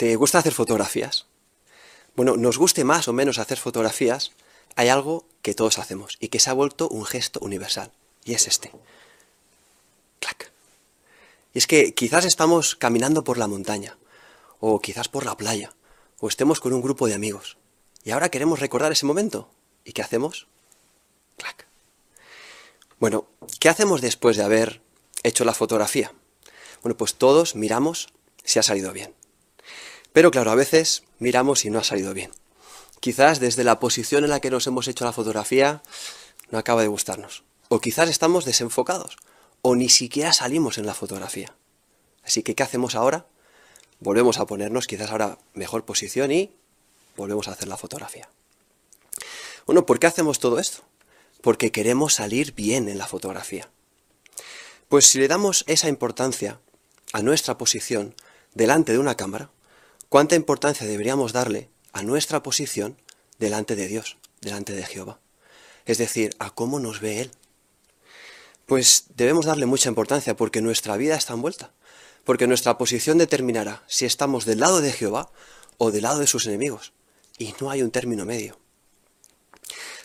¿Te gusta hacer fotografías? Bueno, nos guste más o menos hacer fotografías, hay algo que todos hacemos y que se ha vuelto un gesto universal, y es este. Clac. Y es que quizás estamos caminando por la montaña, o quizás por la playa, o estemos con un grupo de amigos, y ahora queremos recordar ese momento. ¿Y qué hacemos? Clac. Bueno, ¿qué hacemos después de haber hecho la fotografía? Bueno, pues todos miramos si ha salido bien. Pero claro, a veces miramos y no ha salido bien. Quizás desde la posición en la que nos hemos hecho la fotografía no acaba de gustarnos. O quizás estamos desenfocados. O ni siquiera salimos en la fotografía. Así que, ¿qué hacemos ahora? Volvemos a ponernos quizás ahora mejor posición y volvemos a hacer la fotografía. Bueno, ¿por qué hacemos todo esto? Porque queremos salir bien en la fotografía. Pues si le damos esa importancia a nuestra posición delante de una cámara, ¿cuánta importancia deberíamos darle a nuestra posición delante de Dios, delante de Jehová? Es decir, a cómo nos ve Él. Pues debemos darle mucha importancia porque nuestra vida está envuelta, porque nuestra posición determinará si estamos del lado de Jehová o del lado de sus enemigos, y no hay un término medio.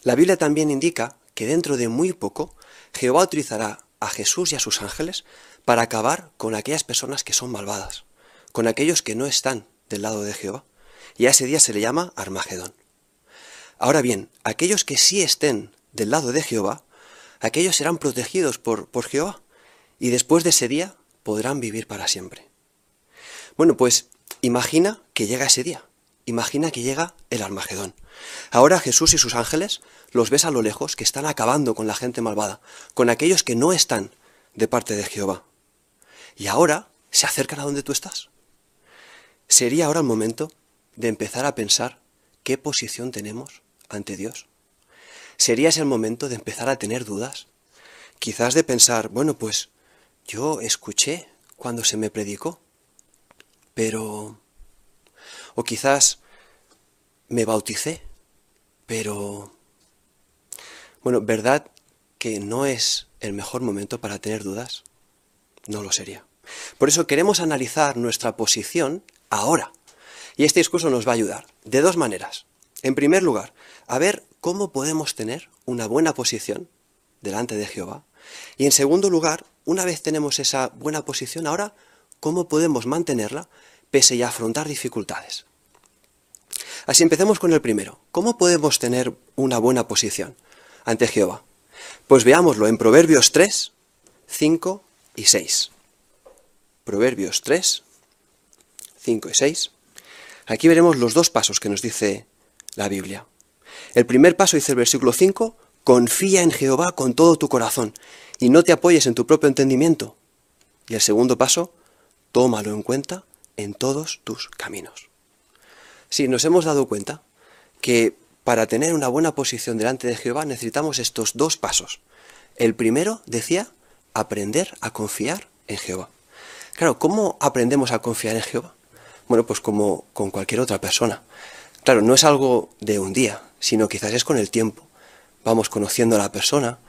La Biblia también indica que dentro de muy poco Jehová utilizará a Jesús y a sus ángeles para acabar con aquellas personas que son malvadas, con aquellos que no están del lado de Jehová. Y a ese día se le llama Armagedón. Ahora bien, aquellos que sí estén del lado de Jehová, aquellos serán protegidos por, por Jehová y después de ese día podrán vivir para siempre. Bueno, pues imagina que llega ese día, imagina que llega el Armagedón. Ahora Jesús y sus ángeles los ves a lo lejos que están acabando con la gente malvada, con aquellos que no están de parte de Jehová. Y ahora se acercan a donde tú estás. Sería ahora el momento de empezar a pensar qué posición tenemos ante Dios. Sería ese el momento de empezar a tener dudas. Quizás de pensar, bueno, pues yo escuché cuando se me predicó, pero... O quizás me bauticé, pero... Bueno, ¿verdad que no es el mejor momento para tener dudas? No lo sería. Por eso queremos analizar nuestra posición ahora. Y este discurso nos va a ayudar de dos maneras. En primer lugar, a ver cómo podemos tener una buena posición delante de Jehová. Y en segundo lugar, una vez tenemos esa buena posición, ahora, cómo podemos mantenerla pese a afrontar dificultades. Así empecemos con el primero. ¿Cómo podemos tener una buena posición ante Jehová? Pues veámoslo en Proverbios 3, 5 y 6. Proverbios 3, 5 y 6. Aquí veremos los dos pasos que nos dice la Biblia. El primer paso dice el versículo 5, confía en Jehová con todo tu corazón y no te apoyes en tu propio entendimiento. Y el segundo paso, tómalo en cuenta en todos tus caminos. Sí, nos hemos dado cuenta que para tener una buena posición delante de Jehová necesitamos estos dos pasos. El primero, decía, aprender a confiar en Jehová. Claro, ¿cómo aprendemos a confiar en Jehová? Bueno, pues como con cualquier otra persona. Claro, no es algo de un día, sino quizás es con el tiempo. Vamos conociendo a la persona,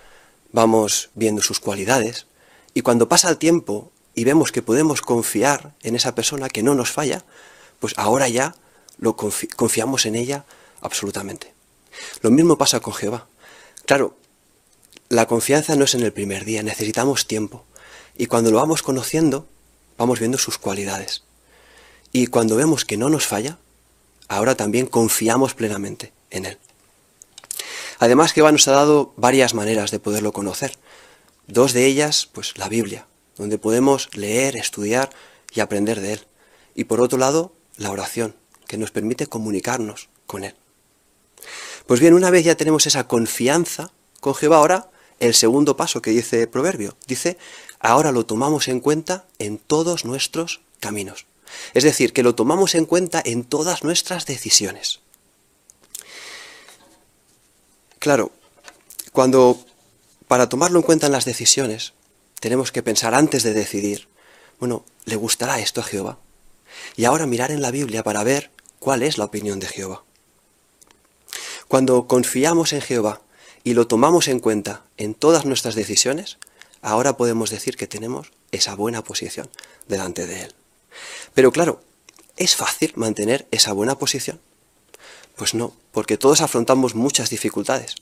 vamos viendo sus cualidades, y cuando pasa el tiempo y vemos que podemos confiar en esa persona que no nos falla, pues ahora ya lo confiamos en ella absolutamente. Lo mismo pasa con Jehová. Claro, la confianza no es en el primer día, necesitamos tiempo. Y cuando lo vamos conociendo, vamos viendo sus cualidades. Y cuando vemos que no nos falla, ahora también confiamos plenamente en Él. Además, Jehová nos ha dado varias maneras de poderlo conocer. Dos de ellas, pues la Biblia, donde podemos leer, estudiar y aprender de Él. Y por otro lado, la oración, que nos permite comunicarnos con Él. Pues bien, una vez ya tenemos esa confianza con Jehová, ahora el segundo paso que dice proverbio, dice, ahora lo tomamos en cuenta en todos nuestros caminos. Es decir, que lo tomamos en cuenta en todas nuestras decisiones. Claro, cuando para tomarlo en cuenta en las decisiones, tenemos que pensar antes de decidir, bueno, ¿le gustará esto a Jehová? Y ahora mirar en la Biblia para ver cuál es la opinión de Jehová. Cuando confiamos en Jehová y lo tomamos en cuenta en todas nuestras decisiones, ahora podemos decir que tenemos esa buena posición delante de Él. Pero claro, ¿es fácil mantener esa buena posición? Pues no, porque todos afrontamos muchas dificultades.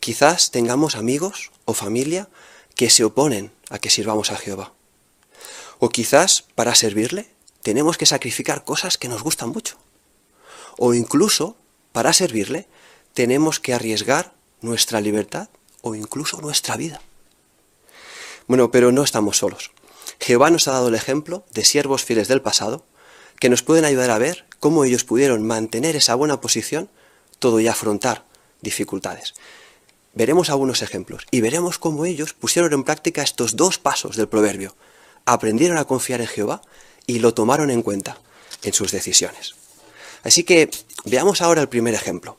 Quizás tengamos amigos o familia que se oponen a que sirvamos a Jehová. O quizás para servirle tenemos que sacrificar cosas que nos gustan mucho. O incluso para servirle tenemos que arriesgar nuestra libertad o incluso nuestra vida. Bueno, pero no estamos solos. Jehová nos ha dado el ejemplo de siervos fieles del pasado que nos pueden ayudar a ver cómo ellos pudieron mantener esa buena posición todo y afrontar dificultades. Veremos algunos ejemplos y veremos cómo ellos pusieron en práctica estos dos pasos del proverbio. Aprendieron a confiar en Jehová y lo tomaron en cuenta en sus decisiones. Así que veamos ahora el primer ejemplo.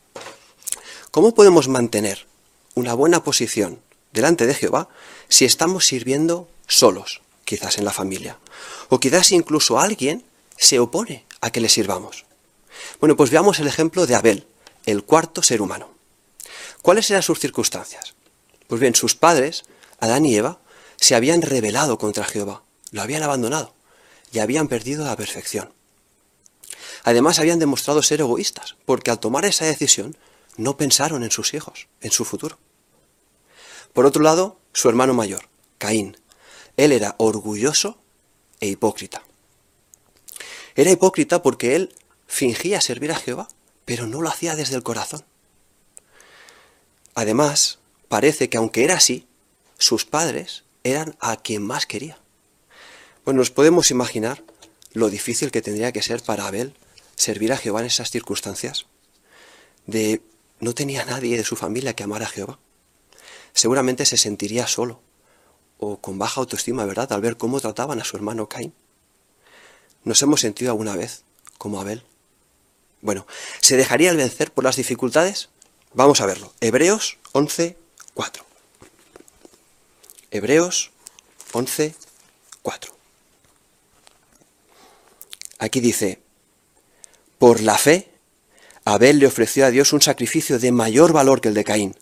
¿Cómo podemos mantener una buena posición delante de Jehová si estamos sirviendo solos, quizás en la familia? O quizás incluso alguien se opone a que le sirvamos. Bueno, pues veamos el ejemplo de Abel, el cuarto ser humano. ¿Cuáles eran sus circunstancias? Pues bien, sus padres, Adán y Eva, se habían rebelado contra Jehová, lo habían abandonado y habían perdido la perfección. Además habían demostrado ser egoístas, porque al tomar esa decisión no pensaron en sus hijos, en su futuro. Por otro lado, su hermano mayor, Caín. Él era orgulloso e hipócrita. Era hipócrita porque él fingía servir a Jehová, pero no lo hacía desde el corazón. Además, parece que aunque era así, sus padres eran a quien más quería. Bueno, nos podemos imaginar lo difícil que tendría que ser para Abel servir a Jehová en esas circunstancias. De no tenía nadie de su familia que amara a Jehová. Seguramente se sentiría solo o con baja autoestima, ¿verdad?, al ver cómo trataban a su hermano Caín. ¿Nos hemos sentido alguna vez como Abel? Bueno, ¿se dejaría el vencer por las dificultades? Vamos a verlo. Hebreos 11, 4. Hebreos 11, 4. Aquí dice, por la fe, Abel le ofreció a Dios un sacrificio de mayor valor que el de Caín.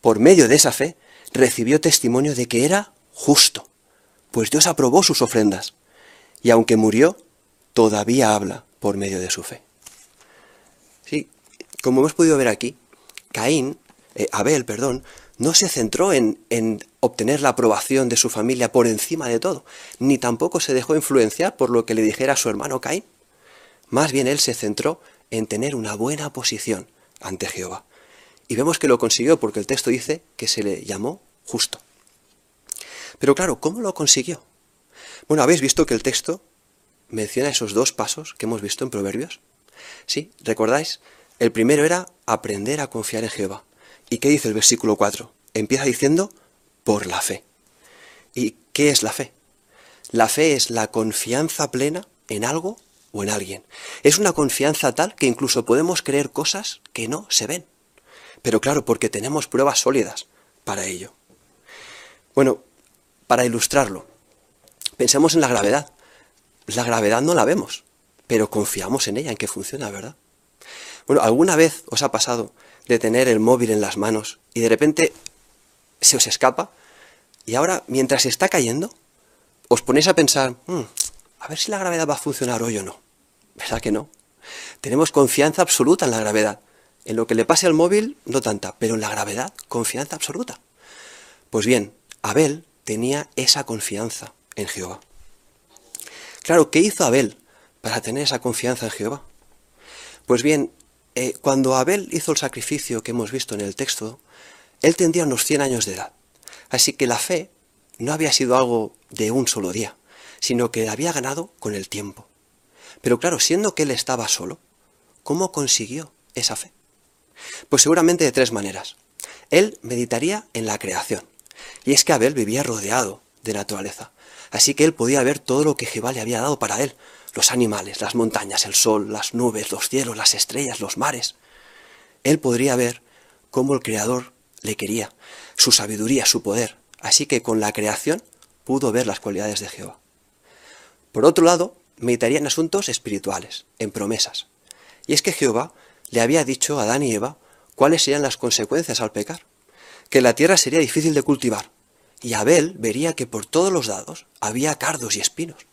Por medio de esa fe, recibió testimonio de que era justo, pues Dios aprobó sus ofrendas, y aunque murió, todavía habla por medio de su fe. Sí, como hemos podido ver aquí, Caín, eh, Abel, perdón, no se centró en, en obtener la aprobación de su familia por encima de todo, ni tampoco se dejó influenciar por lo que le dijera su hermano Caín. Más bien él se centró en tener una buena posición ante Jehová. Y vemos que lo consiguió porque el texto dice que se le llamó justo. Pero claro, ¿cómo lo consiguió? Bueno, habéis visto que el texto menciona esos dos pasos que hemos visto en Proverbios. ¿Sí? ¿Recordáis? El primero era aprender a confiar en Jehová. ¿Y qué dice el versículo 4? Empieza diciendo por la fe. ¿Y qué es la fe? La fe es la confianza plena en algo o en alguien. Es una confianza tal que incluso podemos creer cosas que no se ven. Pero claro, porque tenemos pruebas sólidas para ello. Bueno, para ilustrarlo, pensemos en la gravedad. La gravedad no la vemos, pero confiamos en ella, en que funciona, ¿verdad? Bueno, ¿alguna vez os ha pasado de tener el móvil en las manos y de repente se os escapa? Y ahora, mientras está cayendo, os ponéis a pensar, hmm, a ver si la gravedad va a funcionar hoy o no. ¿Verdad que no? Tenemos confianza absoluta en la gravedad. En lo que le pase al móvil, no tanta, pero en la gravedad, confianza absoluta. Pues bien, Abel tenía esa confianza en Jehová. Claro, ¿qué hizo Abel para tener esa confianza en Jehová? Pues bien, eh, cuando Abel hizo el sacrificio que hemos visto en el texto, él tendría unos 100 años de edad. Así que la fe no había sido algo de un solo día, sino que la había ganado con el tiempo. Pero claro, siendo que él estaba solo, ¿cómo consiguió esa fe? Pues seguramente de tres maneras. Él meditaría en la creación. Y es que Abel vivía rodeado de naturaleza. Así que él podía ver todo lo que Jehová le había dado para él, los animales, las montañas, el sol, las nubes, los cielos, las estrellas, los mares. Él podría ver cómo el Creador le quería, su sabiduría, su poder. Así que con la creación pudo ver las cualidades de Jehová. Por otro lado, meditaría en asuntos espirituales, en promesas. Y es que Jehová le había dicho a Adán y Eva cuáles serían las consecuencias al pecar, que la tierra sería difícil de cultivar, y Abel vería que por todos los lados había cardos y espinos.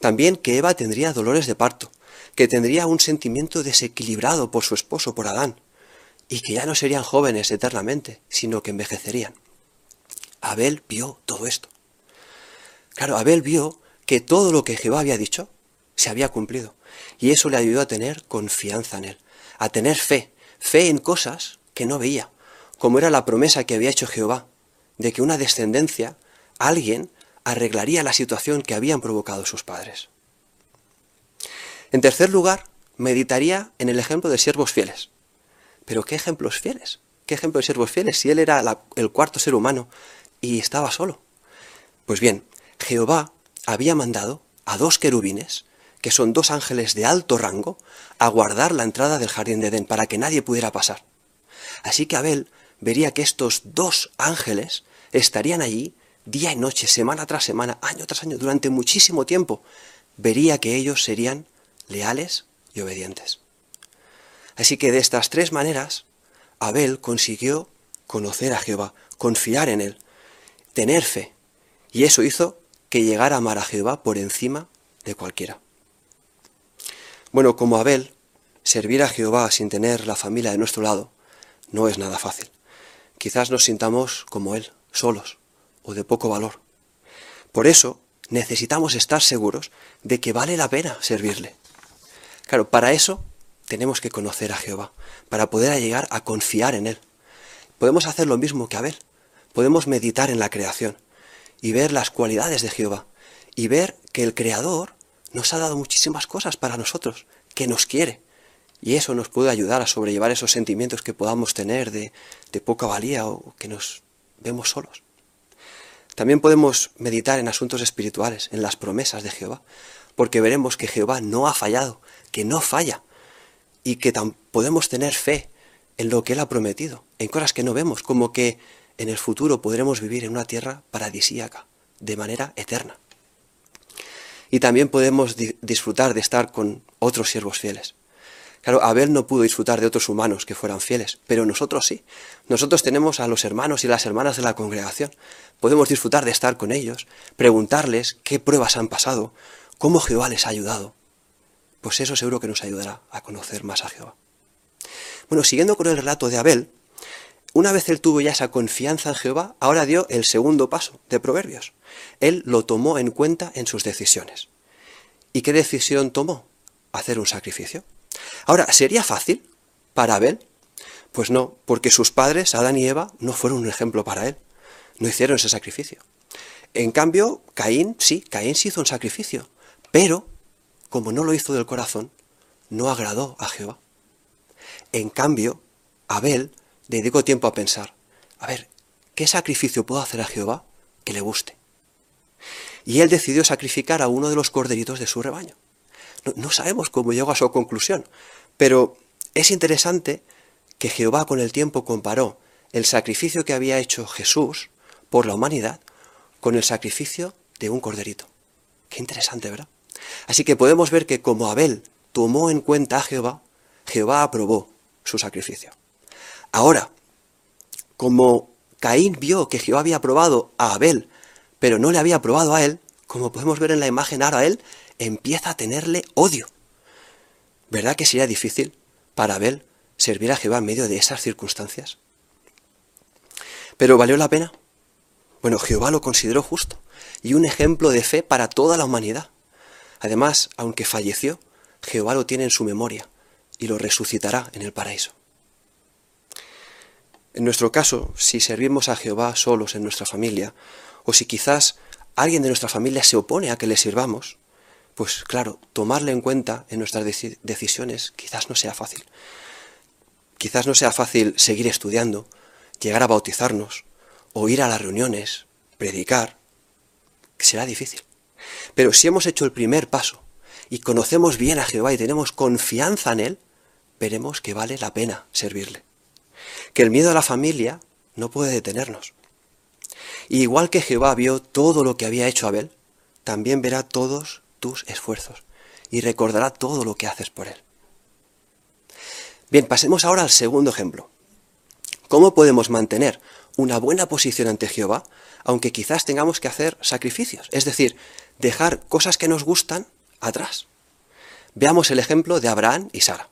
También que Eva tendría dolores de parto, que tendría un sentimiento desequilibrado por su esposo, por Adán, y que ya no serían jóvenes eternamente, sino que envejecerían. Abel vio todo esto. Claro, Abel vio que todo lo que Jehová había dicho se había cumplido. Y eso le ayudó a tener confianza en él, a tener fe, fe en cosas que no veía, como era la promesa que había hecho Jehová, de que una descendencia, alguien, arreglaría la situación que habían provocado sus padres. En tercer lugar, meditaría en el ejemplo de siervos fieles. Pero ¿qué ejemplos fieles? ¿Qué ejemplo de siervos fieles si él era el cuarto ser humano y estaba solo? Pues bien, Jehová había mandado a dos querubines, que son dos ángeles de alto rango, a guardar la entrada del jardín de Edén para que nadie pudiera pasar. Así que Abel vería que estos dos ángeles estarían allí día y noche, semana tras semana, año tras año, durante muchísimo tiempo. Vería que ellos serían leales y obedientes. Así que de estas tres maneras, Abel consiguió conocer a Jehová, confiar en él, tener fe. Y eso hizo que llegara a amar a Jehová por encima de cualquiera. Bueno, como Abel, servir a Jehová sin tener la familia de nuestro lado no es nada fácil. Quizás nos sintamos como él, solos o de poco valor. Por eso necesitamos estar seguros de que vale la pena servirle. Claro, para eso tenemos que conocer a Jehová, para poder llegar a confiar en Él. Podemos hacer lo mismo que Abel. Podemos meditar en la creación y ver las cualidades de Jehová y ver que el Creador nos ha dado muchísimas cosas para nosotros, que nos quiere. Y eso nos puede ayudar a sobrellevar esos sentimientos que podamos tener de, de poca valía o que nos vemos solos. También podemos meditar en asuntos espirituales, en las promesas de Jehová, porque veremos que Jehová no ha fallado, que no falla, y que podemos tener fe en lo que Él ha prometido, en cosas que no vemos, como que en el futuro podremos vivir en una tierra paradisíaca, de manera eterna. Y también podemos disfrutar de estar con otros siervos fieles. Claro, Abel no pudo disfrutar de otros humanos que fueran fieles, pero nosotros sí. Nosotros tenemos a los hermanos y las hermanas de la congregación. Podemos disfrutar de estar con ellos, preguntarles qué pruebas han pasado, cómo Jehová les ha ayudado. Pues eso seguro que nos ayudará a conocer más a Jehová. Bueno, siguiendo con el relato de Abel, una vez él tuvo ya esa confianza en Jehová, ahora dio el segundo paso de Proverbios. Él lo tomó en cuenta en sus decisiones. ¿Y qué decisión tomó? Hacer un sacrificio. Ahora, ¿sería fácil para Abel? Pues no, porque sus padres, Adán y Eva, no fueron un ejemplo para él. No hicieron ese sacrificio. En cambio, Caín, sí, Caín sí hizo un sacrificio, pero, como no lo hizo del corazón, no agradó a Jehová. En cambio, Abel dedicó tiempo a pensar, a ver, ¿qué sacrificio puedo hacer a Jehová que le guste? Y él decidió sacrificar a uno de los corderitos de su rebaño. No, sabemos cómo llegó a su conclusión, pero es interesante que Jehová con el tiempo comparó el sacrificio que había hecho Jesús por la humanidad con el sacrificio de un corderito. Qué interesante, ¿verdad? Así que podemos ver que como Abel tomó en cuenta a Jehová, Jehová aprobó su sacrificio. Ahora, como Caín vio que Jehová había aprobado a Abel, pero no le había aprobado a él, como podemos ver en la imagen ahora, él empieza a tenerle odio. ¿Verdad que sería difícil para Abel servir a Jehová en medio de esas circunstancias? ¿Pero valió la pena? Bueno, Jehová lo consideró justo y un ejemplo de fe para toda la humanidad. Además, aunque falleció, Jehová lo tiene en su memoria y lo resucitará en el paraíso. En nuestro caso, si servimos a Jehová solos en nuestra familia, o si quizás alguien de nuestra familia se opone a que le sirvamos, pues claro, tomarle en cuenta en nuestras decisiones quizás no sea fácil. Quizás no sea fácil seguir estudiando, llegar a bautizarnos, o ir a las reuniones, predicar. Será difícil. Pero si hemos hecho el primer paso y conocemos bien a Jehová y tenemos confianza en Él, veremos que vale la pena servirle. Que el miedo a la familia no puede detenernos. Igual que Jehová vio todo lo que había hecho Abel, también verá todos tus esfuerzos y recordará todo lo que haces por Él. Bien, pasemos ahora al segundo ejemplo. ¿Cómo podemos mantener una buena posición ante Jehová, aunque quizás tengamos que hacer sacrificios? Es decir, dejar cosas que nos gustan atrás. Veamos el ejemplo de Abraham y Sara.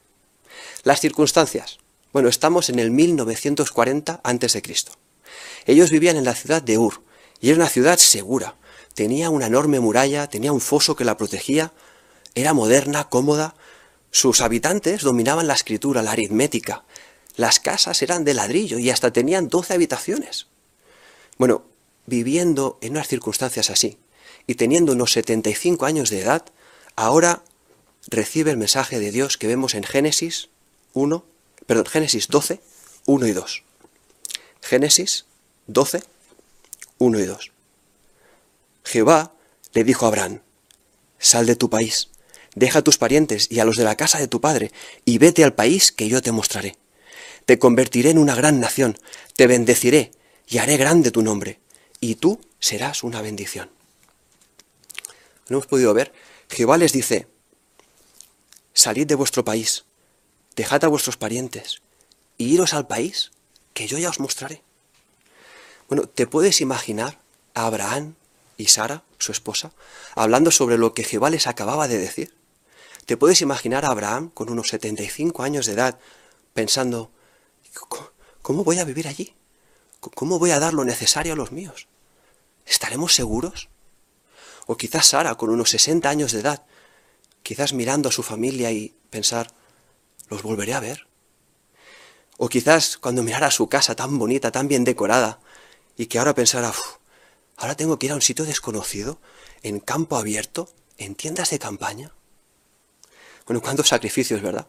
Las circunstancias. Bueno, estamos en el 1940 a.C. Ellos vivían en la ciudad de Ur, y era una ciudad segura. Tenía una enorme muralla, tenía un foso que la protegía, era moderna, cómoda. Sus habitantes dominaban la escritura, la aritmética. Las casas eran de ladrillo y hasta tenían 12 habitaciones. Bueno, viviendo en unas circunstancias así y teniendo unos 75 años de edad, ahora recibe el mensaje de Dios que vemos en Génesis 1, perdón, Génesis 12, 1 y 2. Génesis 12, 1 y 2. Jehová le dijo a Abraham, sal de tu país, deja a tus parientes y a los de la casa de tu padre, y vete al país que yo te mostraré. Te convertiré en una gran nación, te bendeciré y haré grande tu nombre, y tú serás una bendición. ¿No hemos podido ver? Jehová les dice, salid de vuestro país, dejad a vuestros parientes, y iros al país que yo ya os mostraré. Bueno, ¿te puedes imaginar a Abraham y Sara, su esposa, hablando sobre lo que Jehová les acababa de decir? ¿Te puedes imaginar a Abraham con unos 75 años de edad pensando, ¿cómo voy a vivir allí? ¿Cómo voy a dar lo necesario a los míos? ¿Estaremos seguros? O quizás Sara, con unos 60 años de edad, quizás mirando a su familia y pensar, los volveré a ver. O quizás cuando mirara su casa tan bonita, tan bien decorada, y que ahora pensara, ahora tengo que ir a un sitio desconocido, en campo abierto, en tiendas de campaña. Bueno, cuántos sacrificios, ¿verdad?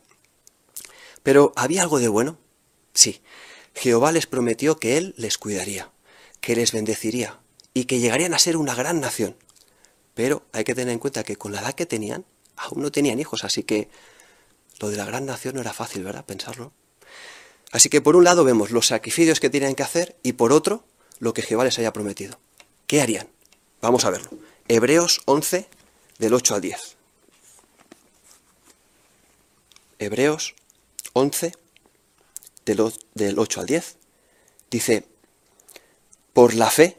Pero ¿había algo de bueno? Sí. Jehová les prometió que Él les cuidaría, que les bendeciría y que llegarían a ser una gran nación. Pero hay que tener en cuenta que con la edad que tenían, aún no tenían hijos, así que lo de la gran nación no era fácil, ¿verdad? Pensarlo. Así que por un lado vemos los sacrificios que tienen que hacer y por otro lo que Jehová les haya prometido. ¿Qué harían? Vamos a verlo. Hebreos 11, del 8 al 10. Hebreos 11, del 8 al 10. Dice, por la fe,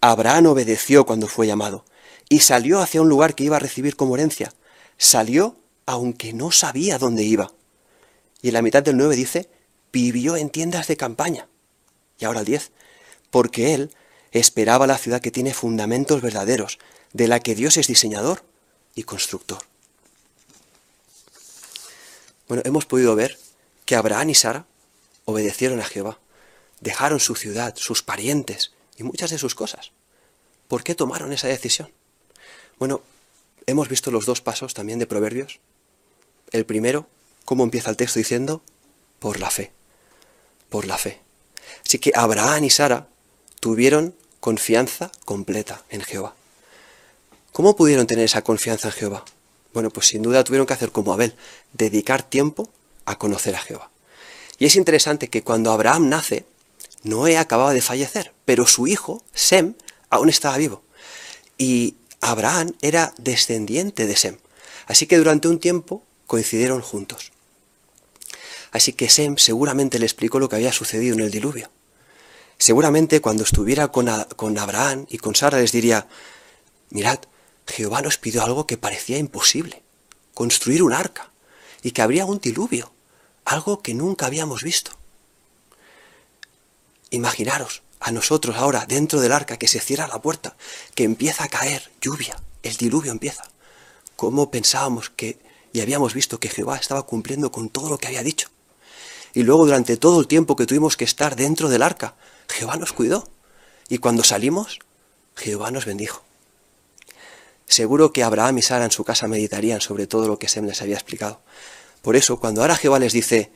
Abraham obedeció cuando fue llamado y salió hacia un lugar que iba a recibir como herencia. Salió aunque no sabía dónde iba. Y en la mitad del 9 dice, vivió en tiendas de campaña. Y ahora el 10, porque él esperaba la ciudad que tiene fundamentos verdaderos, de la que Dios es diseñador y constructor. Bueno, hemos podido ver que Abraham y Sara obedecieron a Jehová, dejaron su ciudad, sus parientes y muchas de sus cosas. ¿Por qué tomaron esa decisión? Bueno, hemos visto los dos pasos también de Proverbios. El primero, ¿cómo empieza el texto diciendo? Por la fe. Por la fe. Así que Abraham y Sara tuvieron confianza completa en Jehová. ¿Cómo pudieron tener esa confianza en Jehová? Bueno, pues sin duda tuvieron que hacer como Abel, dedicar tiempo a conocer a Jehová. Y es interesante que cuando Abraham nace, Noé acababa de fallecer, pero su hijo, Sem, aún estaba vivo. Y Abraham era descendiente de Sem. Así que durante un tiempo coincidieron juntos. Así que Sem seguramente le explicó lo que había sucedido en el diluvio. Seguramente cuando estuviera con, con Abraham y con Sara les diría, mirad, Jehová nos pidió algo que parecía imposible, construir un arca, y que habría un diluvio, algo que nunca habíamos visto. Imaginaros a nosotros ahora dentro del arca que se cierra la puerta, que empieza a caer lluvia, el diluvio empieza. ¿Cómo pensábamos que y habíamos visto que Jehová estaba cumpliendo con todo lo que había dicho? Y luego durante todo el tiempo que tuvimos que estar dentro del arca, Jehová nos cuidó. Y cuando salimos, Jehová nos bendijo. Seguro que Abraham y Sara en su casa meditarían sobre todo lo que Sem les había explicado. Por eso, cuando ahora Jehová les dice,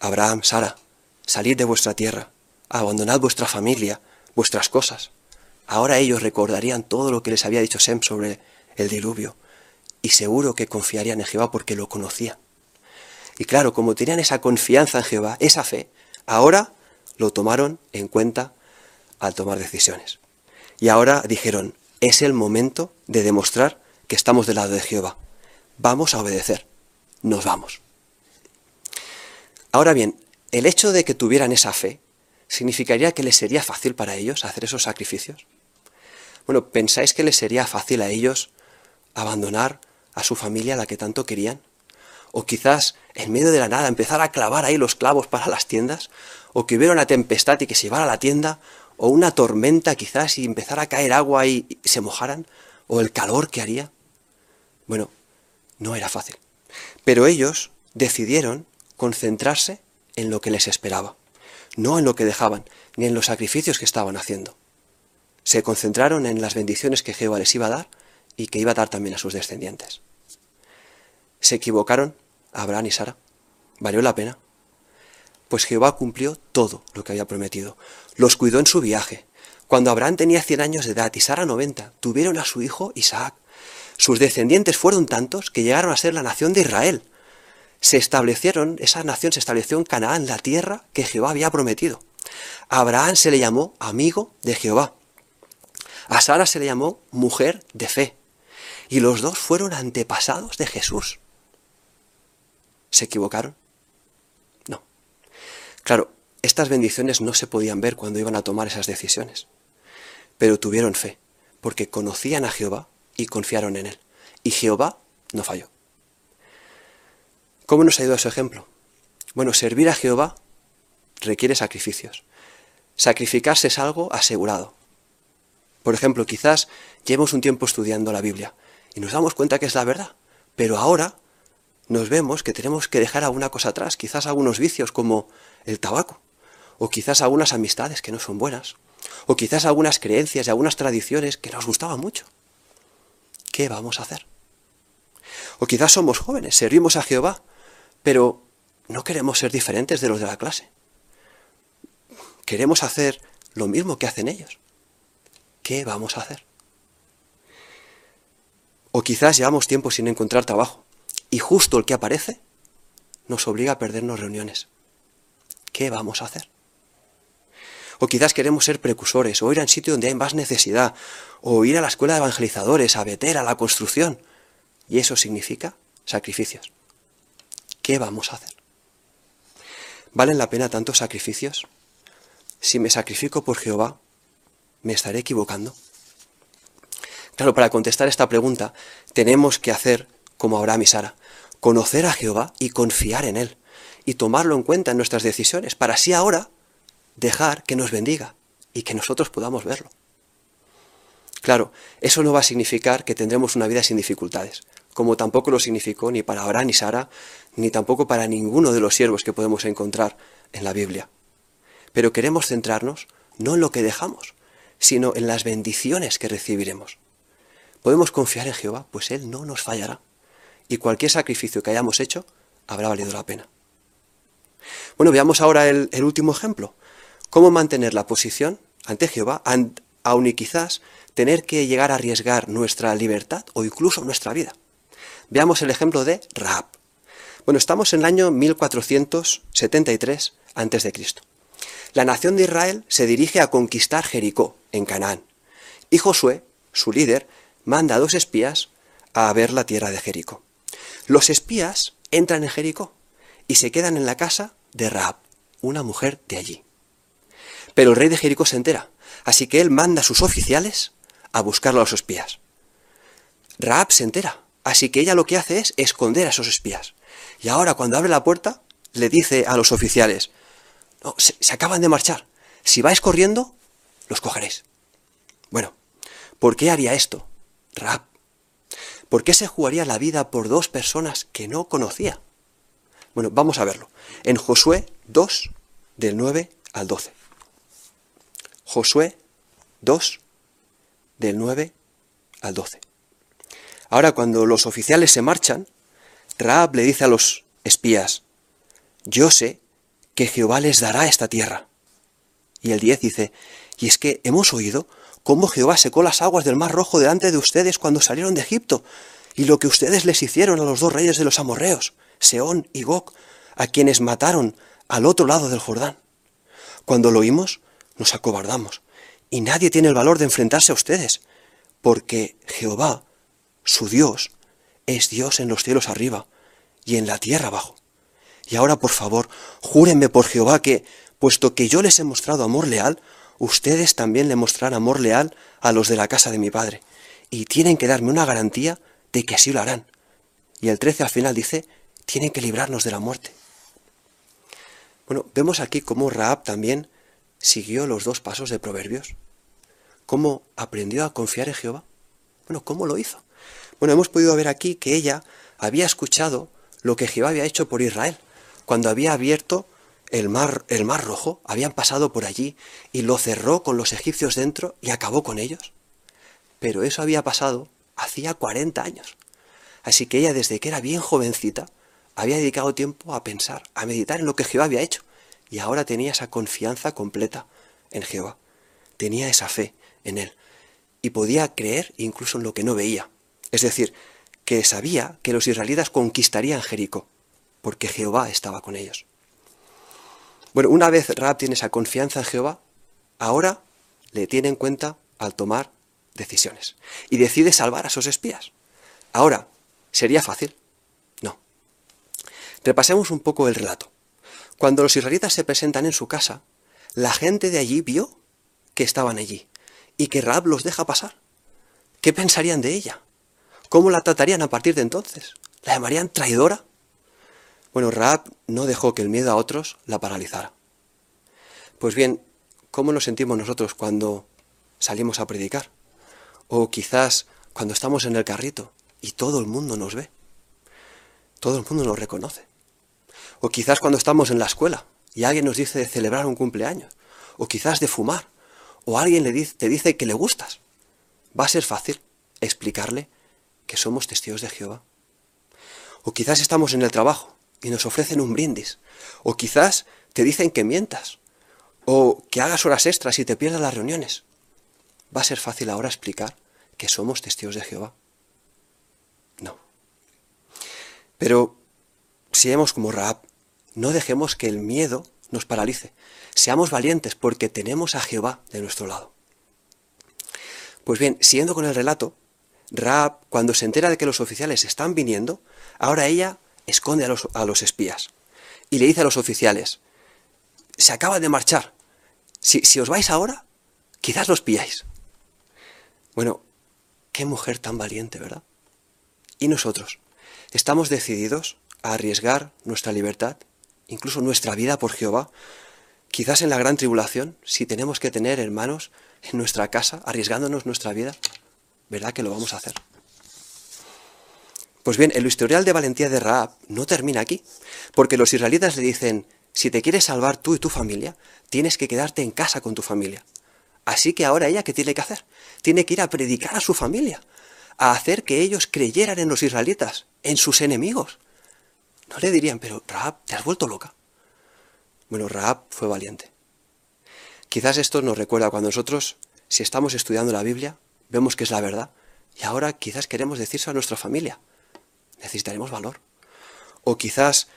Abraham, Sara, salid de vuestra tierra, abandonad vuestra familia, vuestras cosas, ahora ellos recordarían todo lo que les había dicho Sem sobre el diluvio, y seguro que confiarían en Jehová porque lo conocían. Y claro, como tenían esa confianza en Jehová, esa fe, ahora lo tomaron en cuenta al tomar decisiones. Y ahora dijeron, es el momento de demostrar que estamos del lado de Jehová. Vamos a obedecer. Nos vamos. Ahora bien, el hecho de que tuvieran esa fe significaría que les sería fácil para ellos hacer esos sacrificios. Bueno, ¿pensáis que les sería fácil a ellos abandonar a su familia, la que tanto querían. O quizás en medio de la nada empezar a clavar ahí los clavos para las tiendas. O que hubiera una tempestad y que se llevara a la tienda. O una tormenta quizás y empezara a caer agua y se mojaran. O el calor que haría. Bueno, no era fácil. Pero ellos decidieron concentrarse en lo que les esperaba, no en lo que dejaban, ni en los sacrificios que estaban haciendo. Se concentraron en las bendiciones que Jehová les iba a dar y que iba a dar también a sus descendientes. ¿Se equivocaron Abraham y Sara? ¿Valió la pena? Pues Jehová cumplió todo lo que había prometido. Los cuidó en su viaje. Cuando Abraham tenía 100 años de edad y Sara 90, tuvieron a su hijo Isaac. Sus descendientes fueron tantos que llegaron a ser la nación de Israel. Se establecieron, esa nación se estableció en Canaán, la tierra que Jehová había prometido. Abraham se le llamó amigo de Jehová. A Sara se le llamó mujer de fe. Y los dos fueron antepasados de Jesús. ¿Se equivocaron? No. Claro, estas bendiciones no se podían ver cuando iban a tomar esas decisiones. Pero tuvieron fe, porque conocían a Jehová y confiaron en él. Y Jehová no falló. ¿Cómo nos ido su ejemplo? Bueno, servir a Jehová requiere sacrificios. Sacrificarse es algo asegurado. Por ejemplo, quizás llevemos un tiempo estudiando la Biblia y nos damos cuenta que es la verdad, pero ahora nos vemos que tenemos que dejar alguna cosa atrás, quizás algunos vicios como el tabaco, o quizás algunas amistades que no son buenas, o quizás algunas creencias y algunas tradiciones que nos gustaban mucho. ¿Qué vamos a hacer? O quizás somos jóvenes, servimos a Jehová, pero no queremos ser diferentes de los de la clase. Queremos hacer lo mismo que hacen ellos. ¿Qué vamos a hacer? O quizás llevamos tiempo sin encontrar trabajo y justo el que aparece nos obliga a perdernos reuniones. ¿Qué vamos a hacer? O quizás queremos ser precursores, o ir a un sitio donde hay más necesidad, o ir a la escuela de evangelizadores, a Beter, a la construcción. Y eso significa sacrificios. ¿Qué vamos a hacer? ¿Valen la pena tantos sacrificios? Si me sacrifico por Jehová, ¿me estaré equivocando? Claro, para contestar esta pregunta tenemos que hacer como Abraham y Sara, conocer a Jehová y confiar en Él, y tomarlo en cuenta en nuestras decisiones, para así ahora dejar que nos bendiga y que nosotros podamos verlo. Claro, eso no va a significar que tendremos una vida sin dificultades, como tampoco lo significó ni para Abraham ni Sara, ni tampoco para ninguno de los siervos que podemos encontrar en la Biblia. Pero queremos centrarnos no en lo que dejamos, sino en las bendiciones que recibiremos. Podemos confiar en Jehová, pues Él no nos fallará, y cualquier sacrificio que hayamos hecho habrá valido la pena. Bueno, veamos ahora el, último ejemplo. ¿Cómo mantener la posición ante Jehová, aun y quizás tener que llegar a arriesgar nuestra libertad o incluso nuestra vida? Veamos el ejemplo de Raab. Bueno, estamos en el año 1473 a.C. La nación de Israel se dirige a conquistar Jericó, en Canaán. Y Josué, su líder, manda a dos espías a ver la tierra de Jericó. Los espías entran en Jericó y se quedan en la casa de Raab, una mujer de allí. Pero el rey de Jericó se entera, así que él manda a sus oficiales a buscar a los espías. Raab se entera, así que ella lo que hace es esconder a esos espías. Y ahora cuando abre la puerta, le dice a los oficiales, se, se acaban de marchar, si vais corriendo, los cogeréis. Bueno, ¿por qué haría esto? Raab. ¿Por qué se jugaría la vida por dos personas que no conocía? Bueno, vamos a verlo. En Josué 2, del 9 al 12. Josué 2, del 9 al 12. Ahora cuando los oficiales se marchan, Raab le dice a los espías, yo sé que Jehová les dará esta tierra. Y el 10 dice, y es que hemos oído cómo Jehová secó las aguas del mar rojo delante de ustedes cuando salieron de Egipto, y lo que ustedes les hicieron a los dos reyes de los amorreos, Seón y Gog, a quienes mataron al otro lado del Jordán. Cuando lo oímos, nos acobardamos, y nadie tiene el valor de enfrentarse a ustedes, porque Jehová, su Dios, es Dios en los cielos arriba y en la tierra abajo. Y ahora, por favor, júrenme por Jehová que, puesto que yo les he mostrado amor leal, ustedes también le mostrarán amor leal a los de la casa de mi padre, y tienen que darme una garantía de que así lo harán, Y el 13 al final dice, tienen que librarnos de la muerte. Bueno, vemos aquí cómo Raab también siguió los dos pasos de Proverbios. ¿Cómo aprendió a confiar en Jehová? Bueno, ¿cómo lo hizo? Bueno, hemos podido ver aquí que ella había escuchado lo que Jehová había hecho por Israel, cuando había abierto el mar, el mar rojo, habían pasado por allí y lo cerró con los egipcios dentro y acabó con ellos. Pero eso había pasado hacía 40 años. Así que ella desde que era bien jovencita había dedicado tiempo a pensar, a meditar en lo que Jehová había hecho. Y ahora tenía esa confianza completa en Jehová. Tenía esa fe en él. Y podía creer incluso en lo que no veía. Es decir, que sabía que los israelitas conquistarían Jericó, porque Jehová estaba con ellos. Bueno, una vez Raab tiene esa confianza en Jehová, ahora le tiene en cuenta al tomar decisiones. Y decide salvar a sus espías. Ahora, ¿sería fácil? No. Repasemos un poco el relato. Cuando los israelitas se presentan en su casa, la gente de allí vio que estaban allí y que Raab los deja pasar. ¿Qué pensarían de ella? ¿Cómo la tratarían a partir de entonces? ¿La llamarían traidora? Bueno, Raab no dejó que el miedo a otros la paralizara. Pues bien, ¿cómo nos sentimos nosotros cuando salimos a predicar? O quizás cuando estamos en el carrito y todo el mundo nos ve. Todo el mundo nos reconoce. O quizás cuando estamos en la escuela y alguien nos dice de celebrar un cumpleaños. O quizás de fumar. O alguien te dice que le gustas. Va a ser fácil explicarle que somos testigos de Jehová. O quizás estamos en el trabajo y nos ofrecen un brindis. O quizás te dicen que mientas. O que hagas horas extras y te pierdas las reuniones. ¿Va a ser fácil ahora explicar que somos testigos de Jehová? No. Pero seamos como Raab, no dejemos que el miedo nos paralice. Seamos valientes porque tenemos a Jehová de nuestro lado. Pues bien, siguiendo con el relato, Raab, cuando se entera de que los oficiales están viniendo, ahora ella esconde a los, a los espías y le dice a los oficiales, se acaba de marchar, si, si os vais ahora, quizás los pilláis. Bueno, qué mujer tan valiente, ¿verdad? ¿Y nosotros? ¿Estamos decididos a arriesgar nuestra libertad, incluso nuestra vida por Jehová? Quizás en la gran tribulación, si tenemos que tener hermanos en nuestra casa, arriesgándonos nuestra vida, ¿verdad que lo vamos a hacer? Pues bien, el historial de valentía de Raab no termina aquí, porque los israelitas le dicen, si te quieres salvar tú y tu familia, tienes que quedarte en casa con tu familia. Así que ahora ella, ¿qué tiene que hacer? Tiene que ir a predicar a su familia, a hacer que ellos creyeran en los israelitas, en sus enemigos. No le dirían, pero Raab, ¿te has vuelto loca? Bueno, Raab fue valiente. Quizás esto nos recuerda cuando nosotros, si estamos estudiando la Biblia, vemos que es la verdad, y ahora quizás queremos decirse a nuestra familia. Necesitaremos valor. O quizás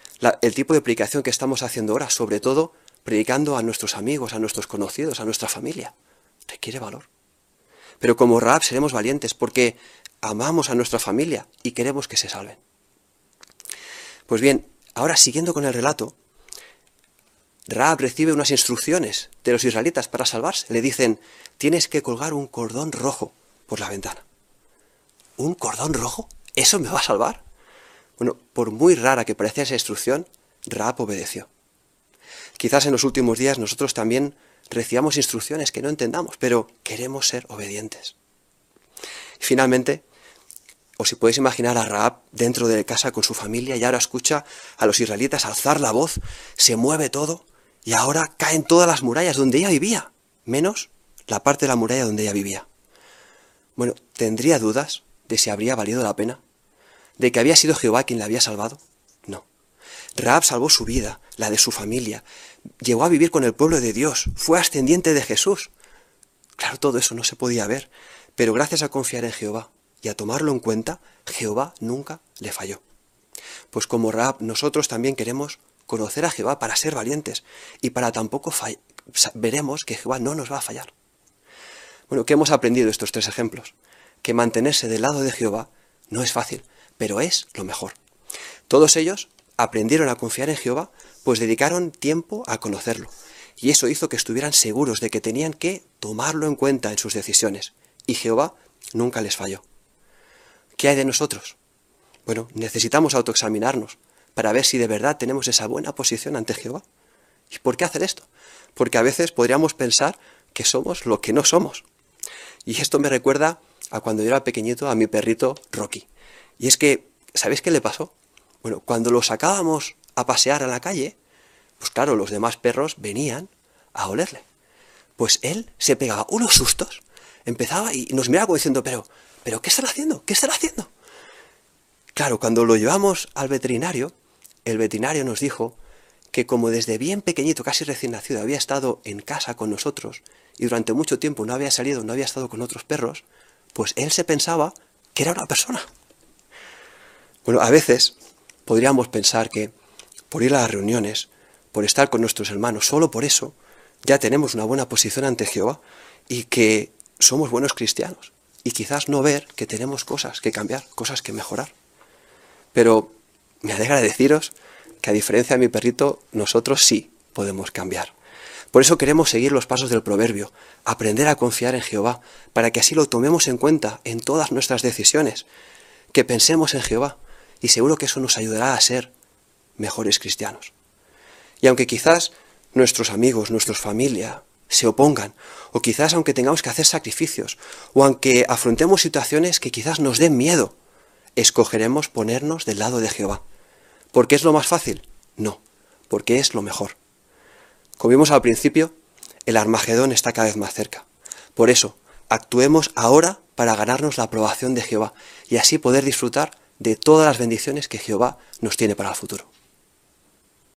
el tipo de predicación que estamos haciendo ahora, sobre todo predicando a nuestros amigos, a nuestros conocidos, a nuestra familia requiere valor. Pero como Raab seremos valientes porque amamos a nuestra familia y queremos que se salven. Pues bien, ahora siguiendo con el relato, Raab recibe unas instrucciones de los israelitas para salvarse. Le dicen, tienes que colgar un cordón rojo por la ventana. ¿Un cordón rojo? ¿Eso me va a salvar? Bueno, por muy rara que parecía esa instrucción, Raab obedeció. Quizás en los últimos días nosotros también recibamos instrucciones que no entendamos, pero queremos ser obedientes. finalmente, o si podéis imaginar a Raab dentro de casa con su familia y ahora escucha a los israelitas alzar la voz, se mueve todo y ahora caen todas las murallas donde ella vivía, menos la parte de la muralla donde ella vivía. Bueno, ¿tendría dudas de si habría valido la pena? ¿De que había sido Jehová quien la había salvado? No. Raab salvó su vida, la de su familia, llegó a vivir con el pueblo de Dios, fue ascendiente de Jesús. Claro, todo eso no se podía ver, pero gracias a confiar en Jehová y a tomarlo en cuenta, Jehová nunca le falló. Pues como Raab, nosotros también queremos conocer a Jehová para ser valientes y para tampoco veremos que Jehová no nos va a fallar. Bueno, ¿qué hemos aprendido estos tres ejemplos? Que mantenerse del lado de Jehová no es fácil, pero es lo mejor. Todos ellos aprendieron a confiar en Jehová pues dedicaron tiempo a conocerlo, y eso hizo que estuvieran seguros de que tenían que tomarlo en cuenta en sus decisiones, y Jehová nunca les falló. ¿Qué hay de nosotros? Bueno, necesitamos autoexaminarnos para ver si de verdad tenemos esa buena posición ante Jehová. ¿Y por qué hacer esto? Porque a veces podríamos pensar que somos lo que no somos. Y esto me recuerda a cuando yo era pequeñito a mi perrito Rocky. Y es que, ¿sabéis qué le pasó? Bueno, cuando lo sacábamos a pasear a la calle, pues claro, los demás perros venían a olerle. Pues él se pegaba unos sustos, empezaba y nos miraba como diciendo, pero, pero, ¿qué están haciendo? ¿Qué están haciendo? Claro, cuando lo llevamos al veterinario, el veterinario nos dijo que como desde bien pequeñito, casi recién nacido, había estado en casa con nosotros y durante mucho tiempo no había salido, no había estado con otros perros, pues él se pensaba que era una persona. Bueno, a veces podríamos pensar que por ir a las reuniones, por estar con nuestros hermanos, solo por eso ya tenemos una buena posición ante Jehová y que somos buenos cristianos. Y quizás no ver que tenemos cosas que cambiar, cosas que mejorar. Pero me alegra deciros que a diferencia de mi perrito, nosotros sí podemos cambiar. Por eso queremos seguir los pasos del proverbio, aprender a confiar en Jehová, para que así lo tomemos en cuenta en todas nuestras decisiones, que pensemos en Jehová, y seguro que eso nos ayudará a ser mejores cristianos. Y aunque quizás nuestros amigos, nuestra familia se opongan, o quizás aunque tengamos que hacer sacrificios, o aunque afrontemos situaciones que quizás nos den miedo, escogeremos ponernos del lado de Jehová. ¿Porque es lo más fácil? No, porque es lo mejor. Como vimos al principio, el Armagedón está cada vez más cerca. Por eso, actuemos ahora para ganarnos la aprobación de Jehová y así poder disfrutar de todas las bendiciones que Jehová nos tiene para el futuro.